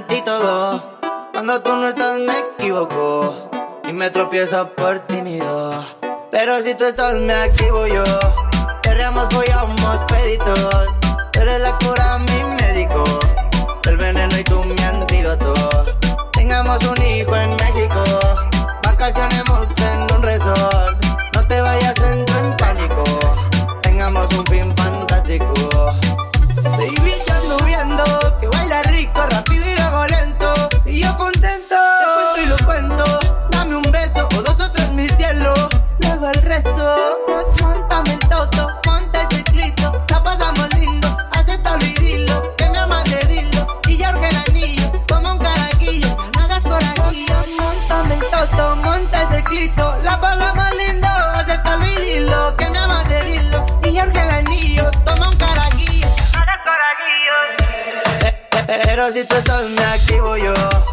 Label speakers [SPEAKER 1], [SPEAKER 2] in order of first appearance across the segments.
[SPEAKER 1] en antítodo. Cuando tú no estás me equivoco y me tropiezo por tímido. Pero si tú estás me activo yo. Queremos follamos peditos. Eres la cura, mi médico. El veneno y tú mi antídoto. Tengamos un hijo en México. Vacacionemos en un resort. No te vayas en pánico. Tengamos un Pero si tú estás, me activo yo.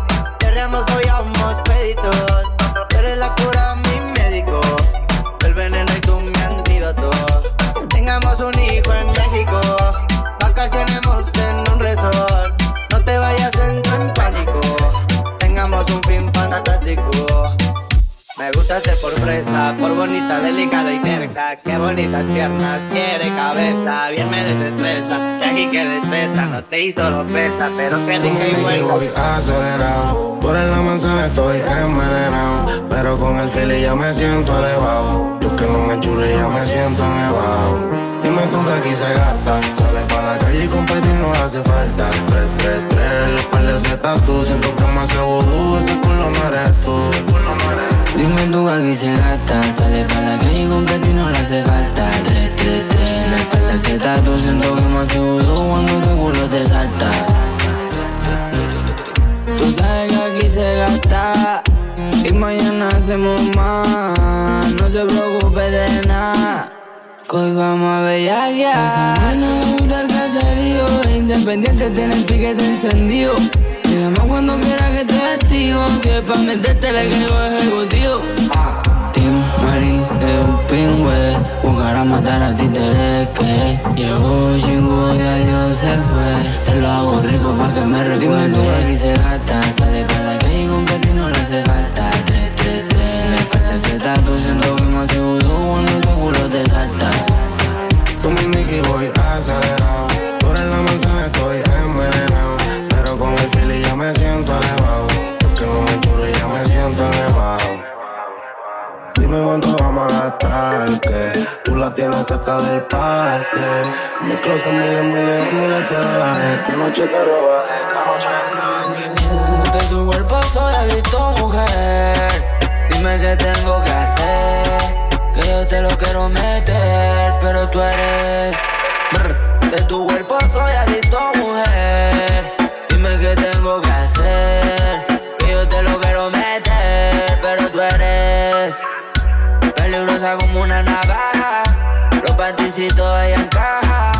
[SPEAKER 1] Por fresa, por bonita, delicada y terca. Qué bonitas piernas, quiere cabeza, bien me desestresa. Y aquí que destreza, no te hizo lo pesa, pero que dije igual.
[SPEAKER 2] voy acelerado. Por en la manzana estoy envenenado. Pero con el fili ya me siento elevado. Yo que no me chule ya me siento nevado. Dime tú que aquí se gasta. Sales para la calle y competir no hace falta. 3, 3, 3, los par de zetas tú. Siento que me hace vudú, ese culo no eres tú.
[SPEAKER 3] Dime tú aquí se gasta. Sale pa' la calle y competir no le hace falta. 3, 3, 3 En de zetas tú siento que hace vudú Cuando ese culo te salta. Tú sabes que aquí se gasta. Y mañana hacemos más. No se preocupe de nada Que hoy vamos a bellaquear. Esa nena le gusta el caserío. Es independiente, tiene el piquete encendido Llama cuando quiera que te activo es pa' meterte le caigo ejecutivo. Team Marín de un pingüe. Buscar a matar a títeres que Llegó. Chingo y adiós se fue. Te lo hago rico pa' que me recuerde. Dime tú aquí se gasta Sale pa' la calle y competir no le hace falta. 3, 3, 3 La espalda se está tú siento que hace vudú Cuando ese culo te salta.
[SPEAKER 2] Tú me indicas y voy acelerado. Por en la manzana estoy envenenado. Cuánto vamos a gastar, que tú la tienes cerca del parque. Mi closet miles, miles, miles de dólares. Esta noche te roba, esta noche
[SPEAKER 3] De tu cuerpo soy adicto, mujer. Dime qué tengo que hacer. Que yo te lo quiero meter, pero tú eres. De tu cuerpo soy adicto, mujer. Peligrosa como una navaja. Los panticitos ella encaja.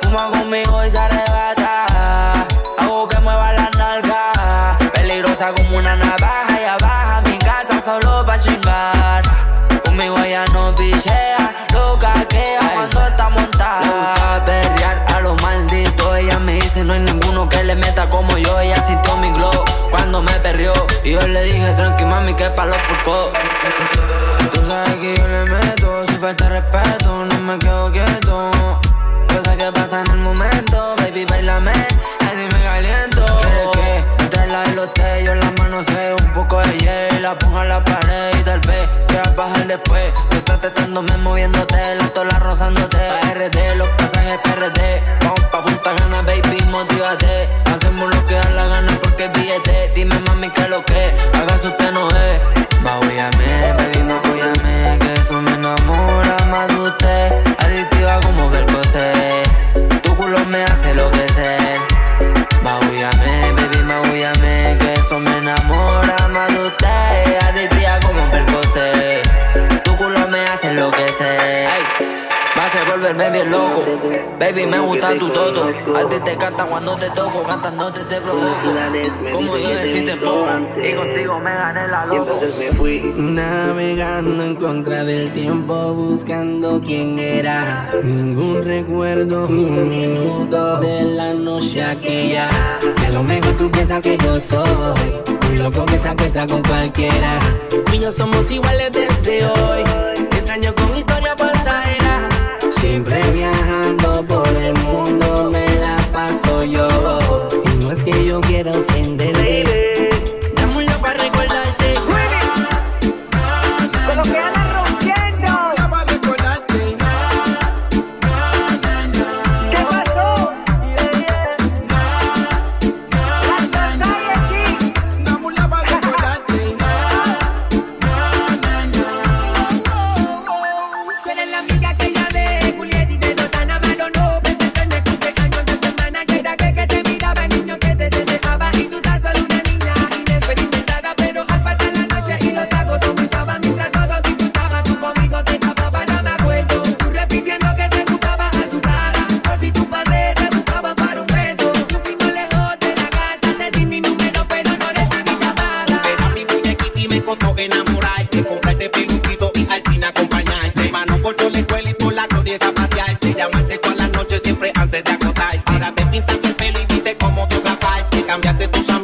[SPEAKER 3] Fuma conmigo y se arrebata. Hago que mueva la nalga. Peligrosa como una navaja. Ella baja a mi casa solo pa' chingar. Conmigo ella no pichea. Lo caquea cuando está montada. Le gusta perrear a lo Ella me dice no hay ninguno que le meta como yo. Ella sintió mi glow cuando me perrió. Y yo le dije tranqui mami que pa' los puercos. Tú sabes que yo le meto, si falta respeto, no me quedo quieto. Cosas que pasan en el momento, baby, bailame, así me caliento. ¿Quieres que meterla en los tellos, las manos se un poco de hielo, la pongo en la pared y tal vez quieras bajar después. De esta Tetándome, moviéndote, la tola rozándote. RD, los pasajes PRD. Vamos pa' Punta Gana, baby, motívate. Hacemos lo que da la gana porque billete. Dime, mami, que lo que hagas usted no es. Maullame, baby, maullame. Que eso me enamora más de usted. Adictiva como ver Tu culo me hace lo que sé. Maullame, baby, maullame. Que eso me enamora más de. Volverme bien loco. Baby, me gusta tu toto. A ti te canta cuando te toco, cantando te te provoco. Como yo decirte poco, y contigo me gané la loco. me fui
[SPEAKER 4] navegando en contra del tiempo, buscando quién eras. Ningún recuerdo, ni un minuto de la noche aquella. A lo mejor tú piensas que yo soy un loco que se acuesta con cualquiera. Tú y yo somos iguales desde hoy. Te extraño Los polvos conmigo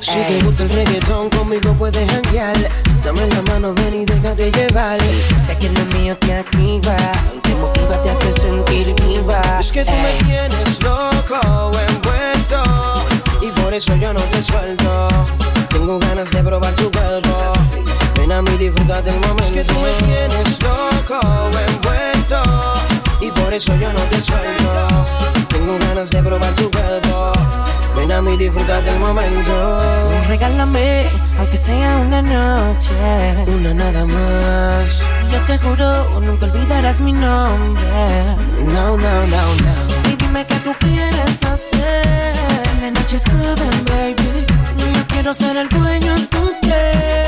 [SPEAKER 1] Si te
[SPEAKER 5] gusta el reggaetón, conmigo puedes janguear. Dame la mano, ven y déjate llevar.
[SPEAKER 1] Sé que lo mío te activa, te motiva, te hace sentir viva.
[SPEAKER 5] Es que tú me
[SPEAKER 1] eh.
[SPEAKER 5] tienes loco, envuelto. Y por eso yo no te suelto. Tengo ganas de probar tu cuerpo. Ven a mí, disfruta del momento. Es que tú me tienes loco, envuelto. Y por eso yo no te suelto. Tengo ganas de probar tu cuerpo. Arruiname y disfruta del momento.
[SPEAKER 1] Regálame, aunque sea una noche.
[SPEAKER 5] Una nada más.
[SPEAKER 1] Yo te juro, nunca olvidarás mi nombre.
[SPEAKER 5] No, no, no, no.
[SPEAKER 1] Y dime qué tú quieres hacer. Pasar la noche joven, baby. Yo quiero ser el dueño de tu piel.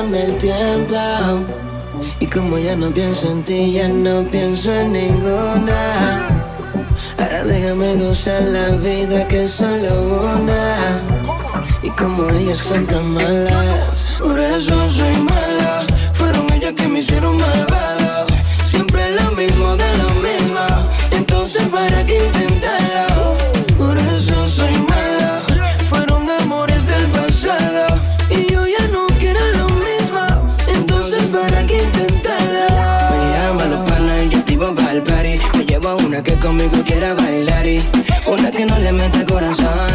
[SPEAKER 6] El tiempo. Y
[SPEAKER 5] como ya no pienso en ti, ya no pienso en ninguna. Ahora déjame gozar la vida que es solo una. Y como ellas son tan malas, por eso soy mala. Conmigo quiera bailar y una que no le mete corazón.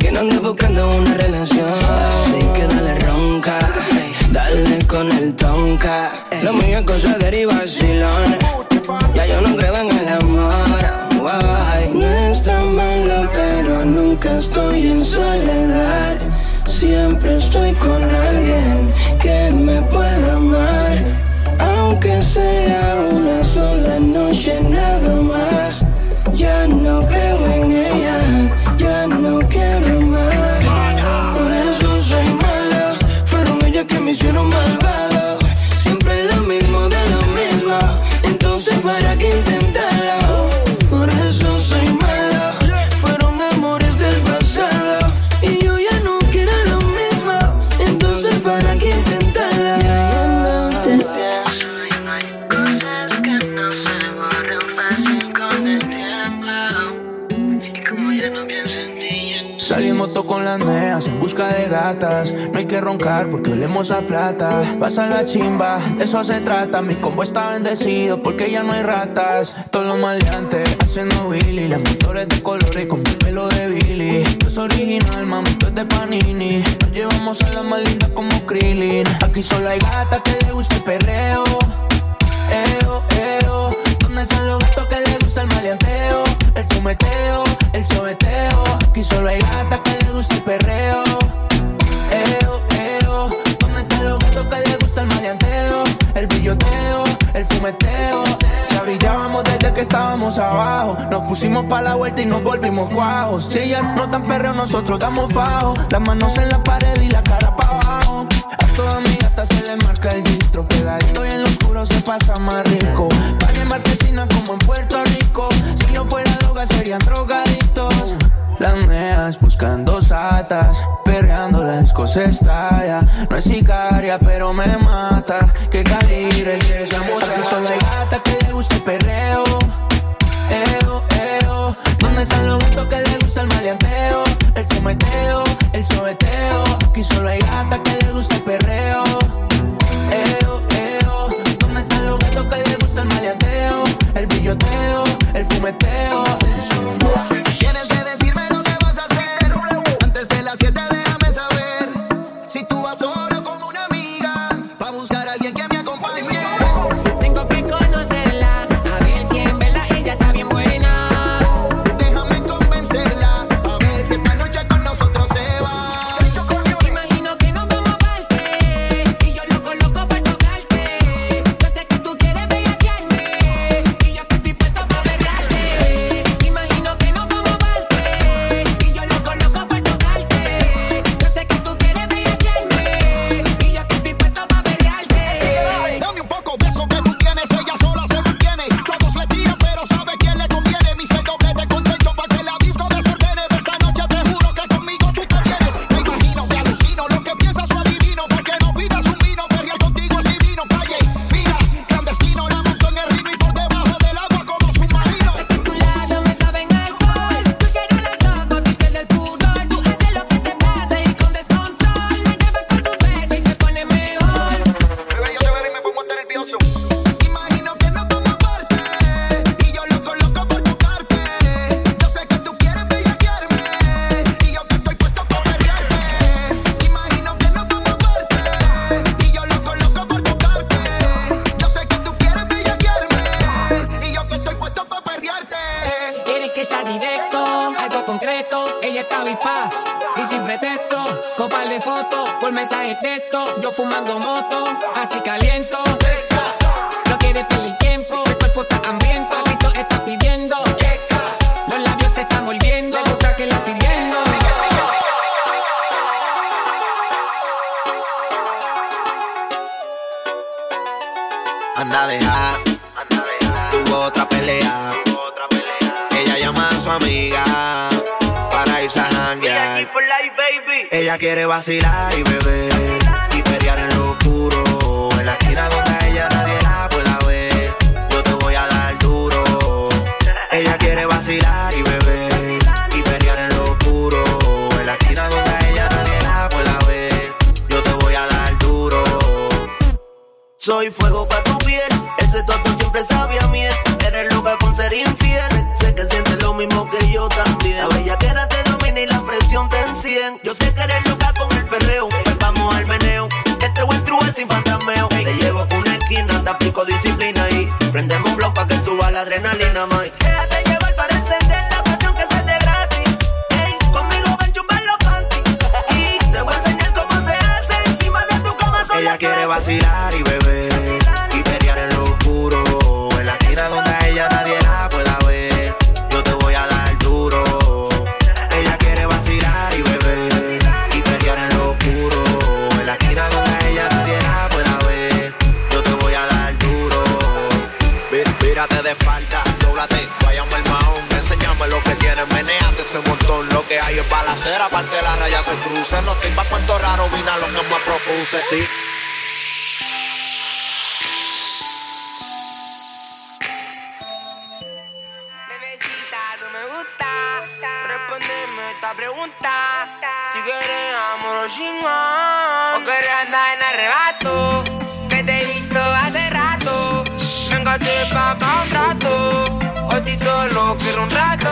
[SPEAKER 5] Que no ande buscando una relación. Así que dale ronca. Dale con el tonka. Lo mío es cosa de derivación. Ya yo no creo en el amor. Guay. No está malo, pero nunca estoy en soledad. Siempre estoy con alguien
[SPEAKER 7] Salimos todos con las neas en busca de gatas. No hay que roncar porque olemos a plata. Pasa la chimba, de eso se trata. Mi combo está bendecido porque ya no hay ratas. Todos los maleantes haciendo Willy. Las motores de colores con mi pelo de Billy. Esto es original, mami, esto es de Panini. Nos llevamos a las más lindas como Krillin. Aquí solo hay gatas que le gusta el perreo. Eo, eo. ¿Dónde están los gatos que le gusta el maleanteo? El fumeteo, el sobeteo. Aquí solo hay gatas que le gusta el perreo. Eo, eo. ¿Dónde están los gatos que le gusta el maleanteo? El brilloteo, el fumeteo. Ya brillábamos desde que estábamos abajo. Nos pusimos pa' la vuelta y nos volvimos cuajos. Si ellas no tan perreo, nosotros damos fajo. Las manos en la pared y la cara pa' abajo. A se le marca el distro. Pegadito y en lo oscuro se pasa más rico. Party en Marquesina como en Puerto Rico. Si yo fuera droga, serían drogadictos. Las neas buscando satas, perreando la disco se estalla. No es sicaria, pero me mata. Que calibre el que esa solo hay gata que le gusta el perreo. Eo, eo. ¿Dónde están los gatos que le gusta el maleanteo? El fumeteo, el sobeteo. Aquí solo hay gata que le gusta el perreo. Fumeteo.
[SPEAKER 8] Anda deja, tuvo otra pelea. Ella llama a su amiga para irse a janguear. Ella quiere vacilar y beber y pelear en lo oscuro. En la esquina donde ella nadie la pueda ver. Yo te voy a dar duro. Ella quiere vacilar y beber y pelear en lo oscuro. En la esquina donde ella nadie la pueda ver. Yo te voy a dar duro. Soy fuego pa' siempre sabe a miel. Eres loca con ser infiel, sé que sientes lo mismo que yo también. La bellaquera te domina y la presión te encien. Yo sé que eres loca raya se cruce, no te iba cuento raro, vina lo que me propuse, sí.
[SPEAKER 9] Pregunta. Si quieres amor o chingón. O quieres andar en arrebato. Que te he visto hace rato. Venga, te paga un rato. O si solo quiero un rato.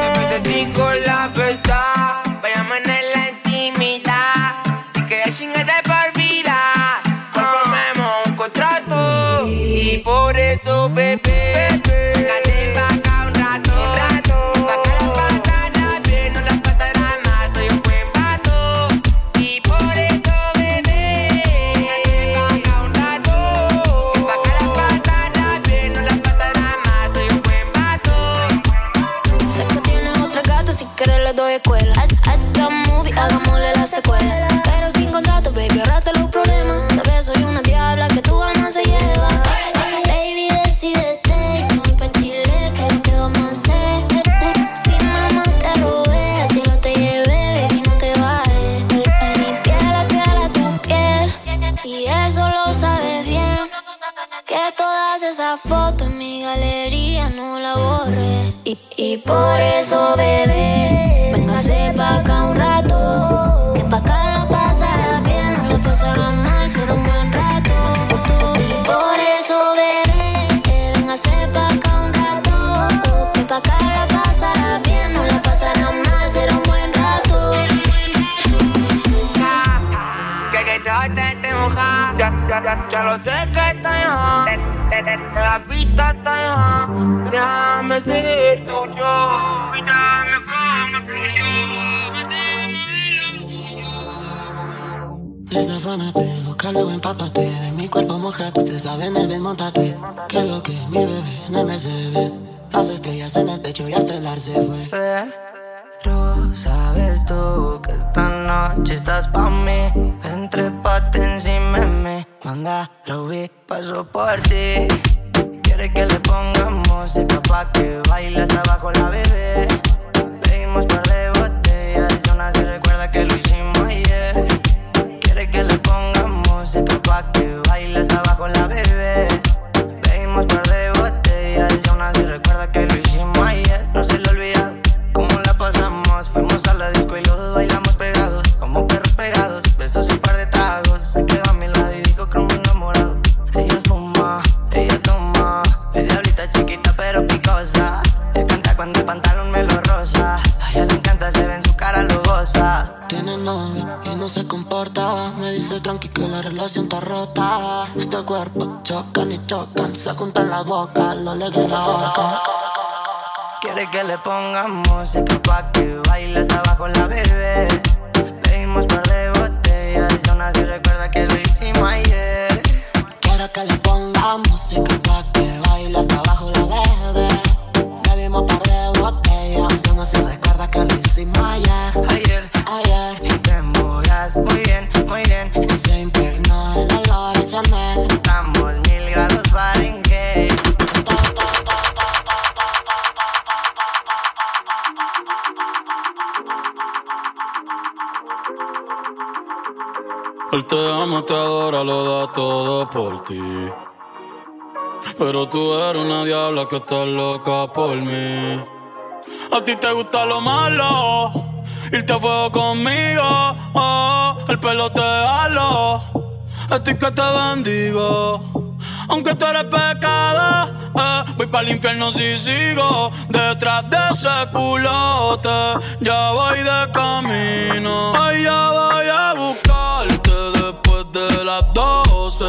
[SPEAKER 9] Me meto a ti con la verdad. Y por eso, bebé. Cate pa' acá un rato. Pa' que la pasará bien, no la pasará mal. Soy un buen vato. Y por eso, bebé. Cate pa' acá un rato. Pa' que la pasará bien, no la pasará mal. Soy un buen vato.
[SPEAKER 10] Sé que tienes otra gata, si quieres le doy escuela. Haz- un movie, hagámosle la secuela. Pero sin contrato, baby, ahorrate Y, y por eso, bebé, véngase pa' acá un rato. Que pa' acá la pasará bien, no la pasará mal, será un buen rato. Y por eso, bebé, véngase pa' acá un rato. Que pa' acá la pasará bien, no la pasará mal, será un buen rato.
[SPEAKER 9] Que que te te te moja. Ya, ya, ya, ya lo sé que está ya. La pista está
[SPEAKER 11] Luego empápate De mi cuerpo mojate, ustedes saben el bien, montate Que lo que mi bebé en el Mercedes Las estrellas en el techo y hasta el ar fue
[SPEAKER 5] Pero sabes tú que esta noche estás pa' mí. Ven, trépate encima de mí. Manda, Ruby, paso por ti. Quiere que le pongamos música pa' que baile hasta abajo la bebé. Pedimos par de botellas y son así, recuerda que lo hicimos pa' que baile hasta abajo la bebé. Pedimos par de y no se
[SPEAKER 11] comporta. Me dice tranqui que la relación está rota. Este cuerpo chocan y chocan, se juntan la boca, lo legué la boca.
[SPEAKER 8] Quiere que le pongan música pa' que baile hasta abajo la bebé. Leímos par de botellas y son así, recuerda que lo hicimos ayer.
[SPEAKER 11] Quiere que le pongan música pa' que baile hasta abajo la bebé. Leímos par de botellas y son así, recuerda que lo hicimos ayer.
[SPEAKER 8] Ayer,
[SPEAKER 11] ayer
[SPEAKER 8] muy bien, muy bien.
[SPEAKER 11] Se impregnó el olor a Chanel.
[SPEAKER 8] Estamos mil grados Fahrenheit.
[SPEAKER 12] Él te ama, te adora, lo da todo por ti. Pero tú eres una diabla que está loca por mí. A ti te gusta lo malo Irte a fuego conmigo, oh, el pelo te halo. Estoy que te bendigo. Aunque tú eres pecado, eh, voy para el infierno si sigo. Detrás de ese culote, ya voy de camino. Ay, ya voy a buscarte después de las doce.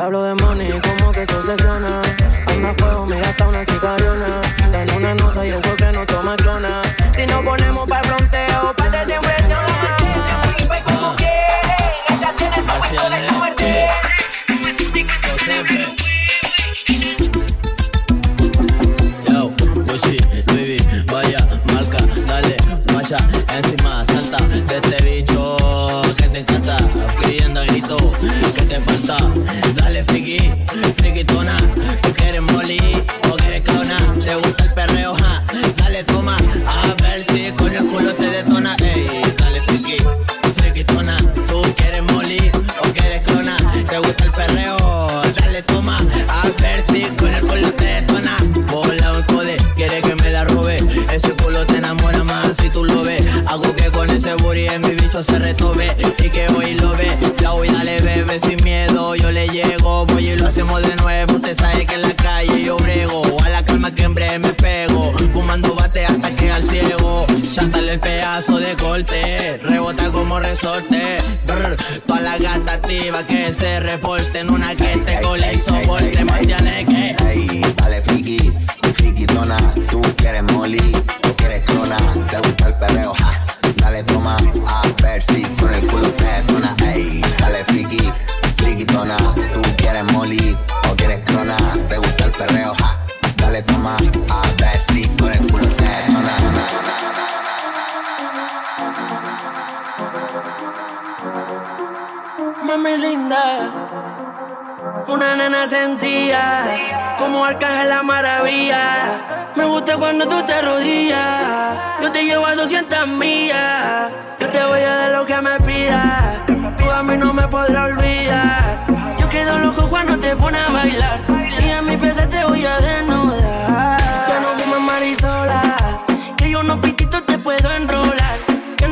[SPEAKER 12] Hablo de
[SPEAKER 5] money, como que se obsesiona. Anda fuego, mira hasta una sicariona. Tiene una nota y eso que no toma clona.
[SPEAKER 13] Si nos ponemos para fronteo, pa' que
[SPEAKER 5] se
[SPEAKER 13] impresiona. ella tiene su puesto de su merced.
[SPEAKER 14] Yo, Gucci, baby, vaya, encima resorte. Brr, toda la gata activa que se reporte en Una que te cole y soporte. Que. Ey, dale friki, friquitona. Tú quieres molly, tú quieres clona. Te gusta el perreo, ja. Dale toma, a ver si con el culo te dona. Ey, dale friki, friquitona. Tú quieres molly, o quieres clona. Te gusta el perreo, ja. Dale toma, a ver si con el culo te dona. Mami linda, una nena sentía como arcángel la maravilla. Me gusta cuando tú te rodillas, yo te llevo a 200 millas. Yo te voy a dar lo que me pidas, tú a mí no me podrás olvidar. Yo quedo loco cuando te pones a bailar y a mi pesa te voy a desnudar. Ya no fumas marisola, que yo no piquito te puedo enrolar.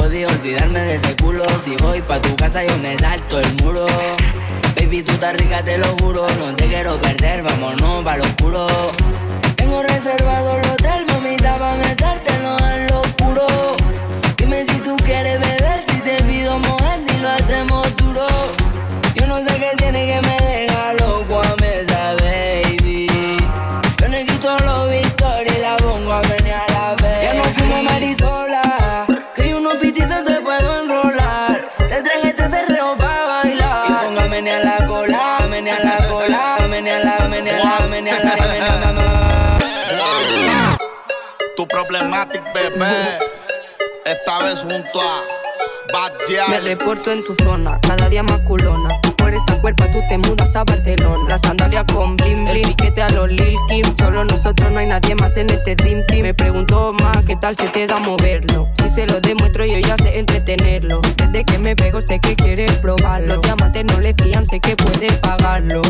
[SPEAKER 14] Podía olvidarme de ese culo. Si voy pa' tu casa, yo me salto el muro. Baby, tú estás rica, te lo juro. No te quiero perder, vámonos pa' lo oscuro. Tengo reservado el hotel, mamita, pa' metértelo en lo oscuro. Dime si tú quieres beber, si te pido
[SPEAKER 15] mojar,
[SPEAKER 3] y lo hacemos duro. Yo no sé qué tiene que me dejar
[SPEAKER 15] problematic bebé, esta vez junto a Bad
[SPEAKER 16] Me reporto en tu zona, cada día más culona. Por esta cuerpa tú te mudas a Barcelona. La sandalia con blim blim, piquete a los Lil Kim. Solo nosotros no hay nadie más en este Dream Team. Me pregunto más qué tal se te da moverlo. Si se lo demuestro yo ya sé entretenerlo. Desde que me pego sé que quieres probarlo. Los diamantes no le fían, sé que puede pagarlo.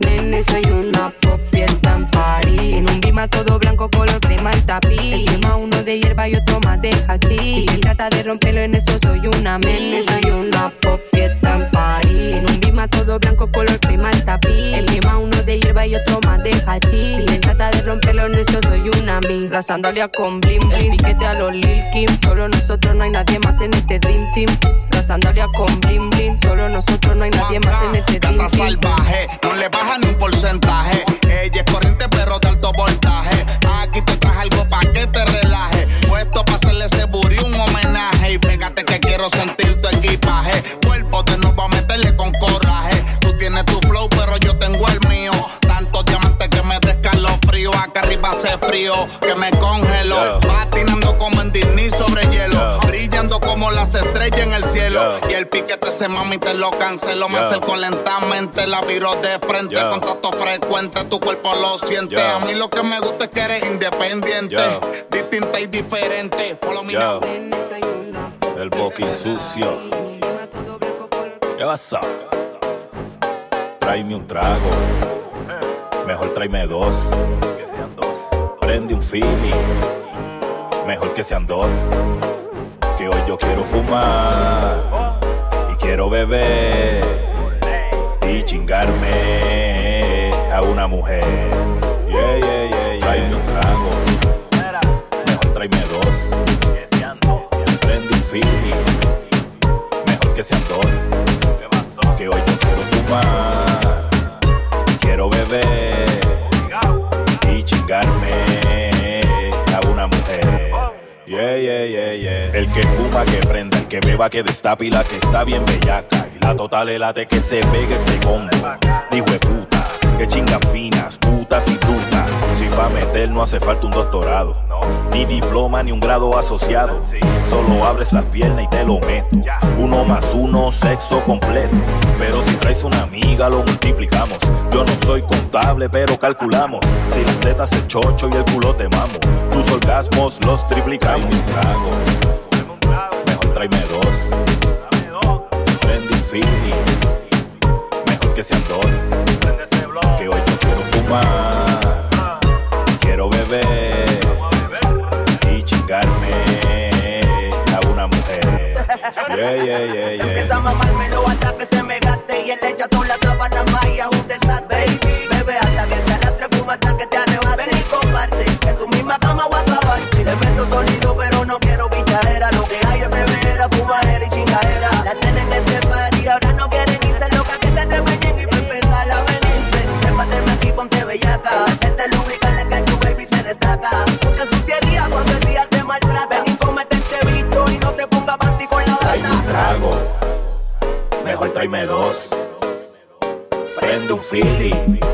[SPEAKER 16] Nene, soy una pop en París. En un bima todo blanco, color crema el tapiz. El tema uno de hierba y otro más de hachís. Si se trata de romperlo en eso, soy una Nene, soy una pop en París. En un bima todo blanco, color crema el tapiz. El tema uno de hierba y otro más de hachís. Si se trata de romperlo en eso, soy una mi. La sandalia con blim, el piquete a los Lil Kim. Solo nosotros, no hay nadie más en este Dream Team. La sandalia con blim blim. Solo nosotros, no hay nadie más en este Dream Team.
[SPEAKER 15] salvaje, no le baja ni un porcentaje. Ella es corriente pero de alto voltaje. Aquí te traje algo pa' que te relaje. Puesto pa' hacerle ese buri un homenaje. Y pégate que quiero sentir tu equipaje. Cuerpo de nuevo a meterle con coraje. Tú tienes tu flow pero yo tengo el mío. Tantos diamantes que me frío Acá arriba hace frío que me. Patinando como las estrellas en el cielo. Y el piquete se mami te lo cancelo. Me acerco lentamente, la viro de frente. Contacto frecuente, tu cuerpo lo siente. A mí lo que me gusta es que eres independiente. Distinta y diferente. Follow me
[SPEAKER 17] El boqui sucio. ¿Qué pasa? Tráeme un trago. Mejor tráeme dos. Prende un feeling. Mejor que sean dos. Que hoy yo quiero fumar. Y quiero beber. Y chingarme a una mujer. Yeah, yeah, yeah, Tráeme un trago. Mejor tráeme dos. Prende un feeling. Mejor que sean dos. Que hoy yo quiero fumar. Que prenda, el que beba, que destape y la que está bien bellaca. Y la total elate que se pegue este combo. Dijo de putas, que chingan finas, putas y putas. Si pa' meter no hace falta un doctorado, ni diploma ni un grado asociado. Solo abres las piernas y te lo meto. Uno más uno, sexo completo. Pero si traes una amiga, lo multiplicamos. Yo no soy contable, pero calculamos. Si las tetas se chocho y el culo te mamo. Tus orgasmos los triplicamos. trago mejor tráeme dos. Prende Infinity, mejor que sean dos. Que hoy yo quiero fumar, quiero beber y chingarme a una mujer. Yeah, yeah, yeah, yeah.
[SPEAKER 8] Empieza a mamármelo hasta que se me gaste y él le echa toda la sábana maya, un desastre, baby. Bebe hasta que te arrastre, fuma hasta que te arrebate y comparte. En tu misma cama voy a si le meto solidez
[SPEAKER 17] tráeme dos. Prende un
[SPEAKER 13] feeling.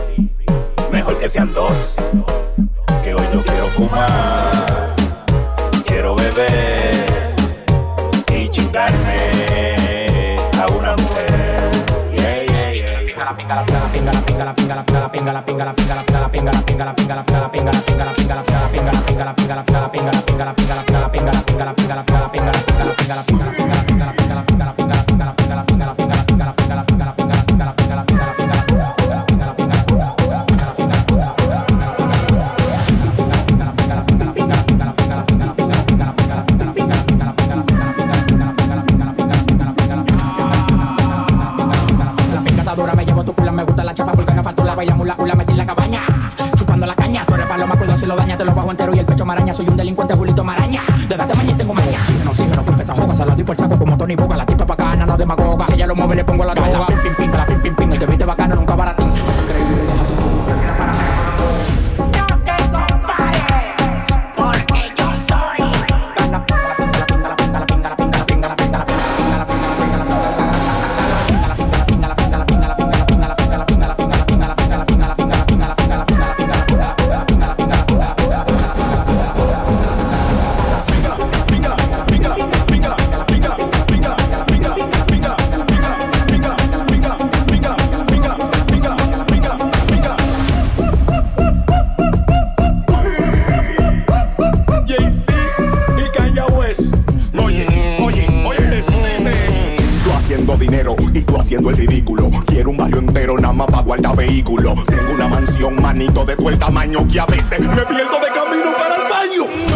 [SPEAKER 13] Tengo
[SPEAKER 18] una mansión, manito de todo el tamaño que a veces me pierdo de camino para el baño.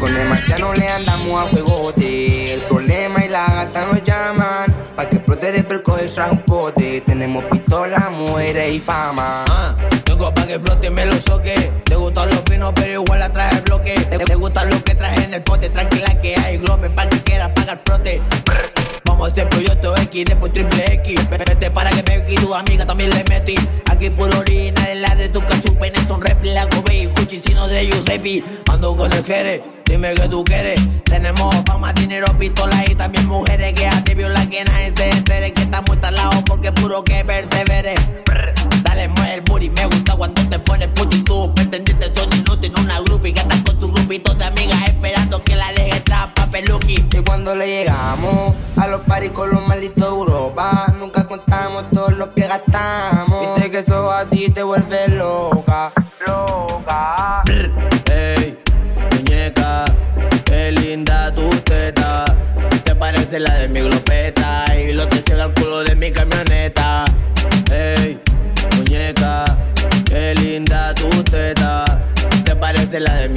[SPEAKER 19] Con
[SPEAKER 13] el
[SPEAKER 20] marciano le andamos a fuego. El problema y la gata nos llaman. Pa' que prote de percoger un pote. Tenemos pistola, mujeres y fama.
[SPEAKER 21] Ah, tengo pa' que flote me lo soque. Te gustan los finos, pero igual la traje bloque. Te, te gustan los que traje en el pote. Tranquila que hay globe. Pa' que quieras pagar prote. Este proyecto X, después triple X. Vete para que Becky, tu amiga también le metí. Aquí por orina, en la de tu cachupen, son repli, la cuchicino de Giuseppe. Ando con el jere, dime que tú quieres. Tenemos fama, dinero, pistolas y también mujeres. Que a ti viola que nadie se entere. Que estamos instalados porque puro que persevere. Dale, mueve el booty, me gusta cuando te pones puto tú pretendiste son inútil. Una grupi que estás con tu grupito de amigas espera
[SPEAKER 20] y cuando le llegamos a los paris con los malditos de Europa, nunca contamos todo lo que gastamos. Dice que eso a ti te vuelve loca, loca.
[SPEAKER 21] Ey, muñeca, qué linda tu teta. Te parece la de mi glopeta y lo te llega al culo de mi camioneta. Ey, muñeca, qué linda tu teta. Te parece la de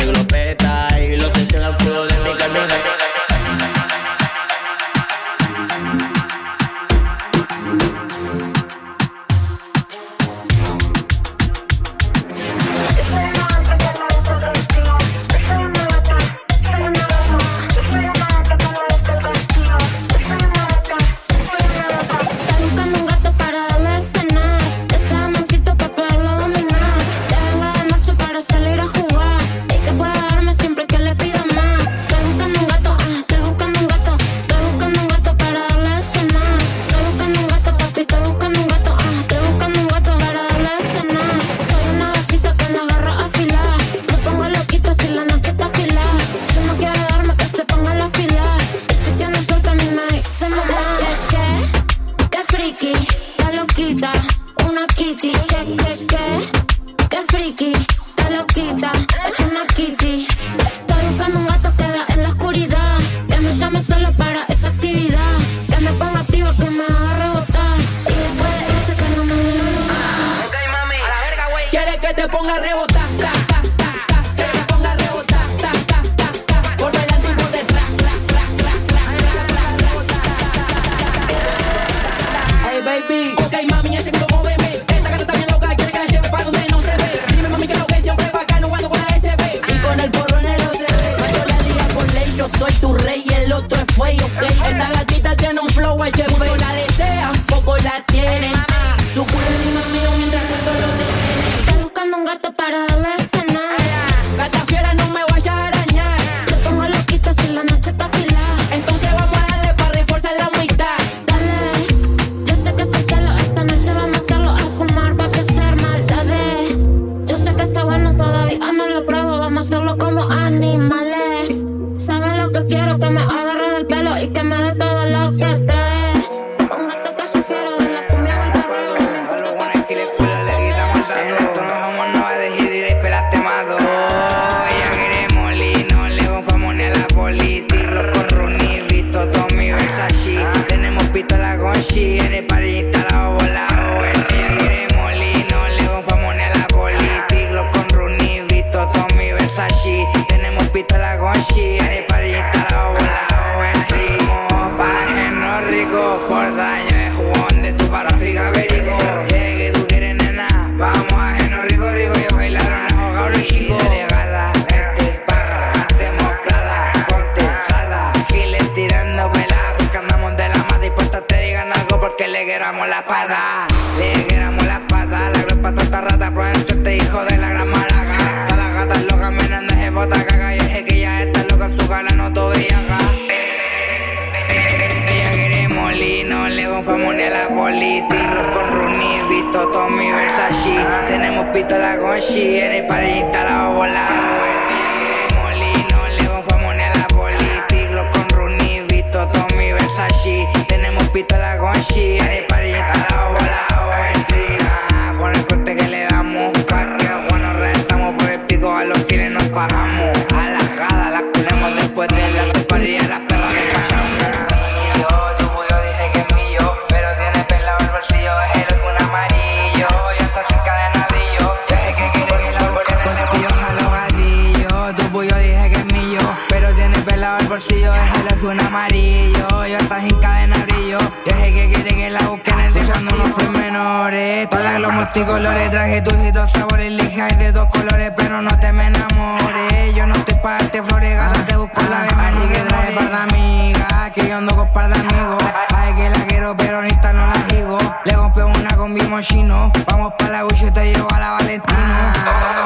[SPEAKER 22] un
[SPEAKER 23] amarillo. Ya está sin cadena brillo, yo sé que quiere que la busque en el Usando unos fue menores, todas las multicolores, traje tus y dos sabores, lija y de dos colores, pero no te me enamores. Yo no estoy para darte flores, gata, te busco la vez, así que trae par de amigas, que yo ando con par de amigos. Ay, que la quiero, pero ahorita no la digo. Le compré una con mi mochino, vamos pa' la Gucci, te llevo a la Valentino.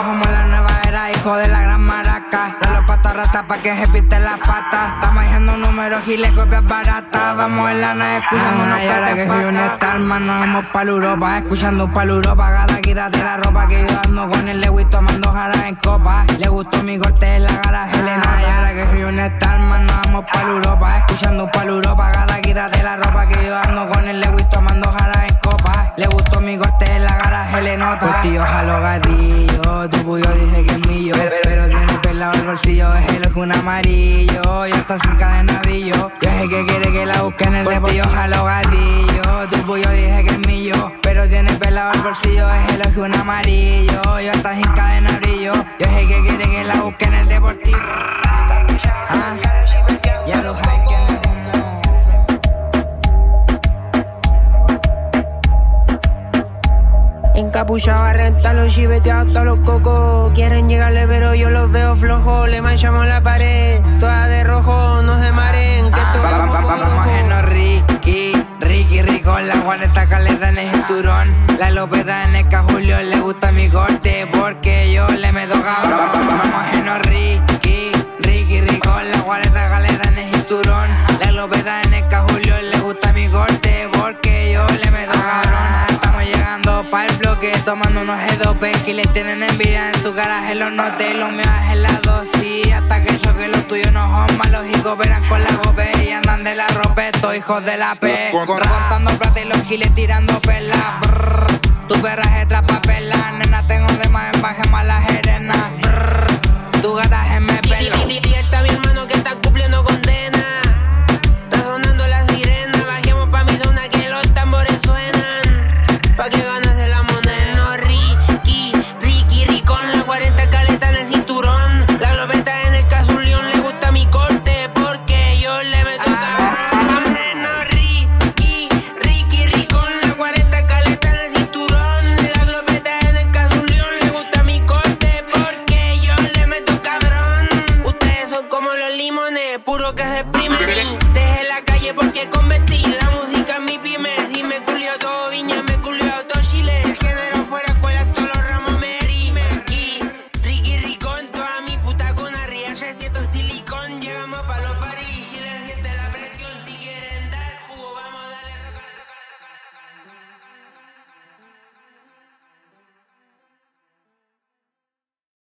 [SPEAKER 23] Somos la nueva era, hijo de la. Rata pa' que se pinte la pata. Estamos haciendo números y le copias baratas. Vamos en la nave escuchando unos y ahora que soy un Starman, nos vamos pa' Europa, escuchando pa' Europa. Gata, quítate la ropa que yo ando con el Lewis tomando jara en copa. Le gustó mi corte en la garaje, Elena. Y ahora que soy un Starman, nos vamos pa' Europa, escuchando pa' Europa. Gata, quítate la ropa que yo ando con el Lewis tomando jara en copa. Le gustó mi corte en la garaje, le nota. Pues tío, jalo gatillo, tu puyo dice que es mío. Pero tiene pelado el bolsillo, es el ojo un amarillo. Ya está sin cadena brillo. Yo sé que quiere que la busque en el deportillo, jalo gatillo. Tu puyo dice que es mío. Pero tiene pelado el bolsillo, es el ojo un amarillo. Ya está sin cadena brillo. Yo sé que quiere que la busque en el deportivo. Ah,
[SPEAKER 5] Encapuchado a rentar los chiveteados todos los cocos. Quieren llegarle, pero yo los veo flojos. Le manchamos la pared, toda de rojo, no se maren. Que todo es moco
[SPEAKER 23] Vamos en Ricky, Ricky Rico, la guareta caleta en el cinturón. La lopeta en el Julio le gusta mi corte porque yo le meto cabrón. Tomando unos G2P y le tienen envidia en su garaje, los notes, los míos es la dosis. Hasta que yo que los tuyos no son malos y cooperan con la gope y andan de la ropa, estos hijos de la P. Contando plata y los giles tirando pelas. Tu perra es trapa pela, nena tengo de más en baje mal